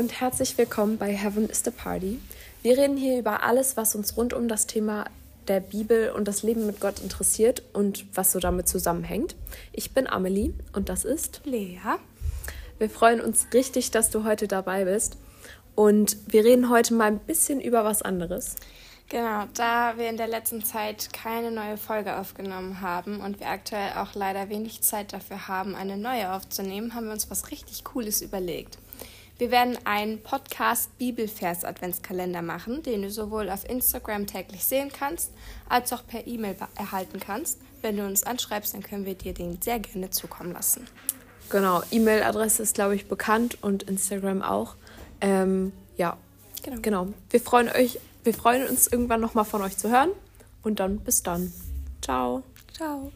und herzlich willkommen bei Heaven is the Party. Wir reden hier über alles, was uns rund um das Thema der Bibel und das Leben mit Gott interessiert und was so damit zusammenhängt. Ich bin Amelie und das ist Lea. Wir freuen uns richtig, dass du heute dabei bist und wir reden heute mal ein bisschen über was anderes. Genau, da wir in der letzten Zeit keine neue Folge aufgenommen haben und wir aktuell auch leider wenig Zeit dafür haben, eine neue aufzunehmen, haben wir uns was richtig Cooles überlegt. Wir werden einen Podcast Bibelvers Adventskalender machen, den du sowohl auf Instagram täglich sehen kannst, als auch per E-Mail erhalten kannst. Wenn du uns anschreibst, dann können wir dir den sehr gerne zukommen lassen. Genau, E-Mail-Adresse ist, glaube ich, bekannt und Instagram auch. Ähm, ja, genau. genau. Wir freuen euch wir freuen uns irgendwann nochmal von euch zu hören und dann bis dann. Ciao. Ciao.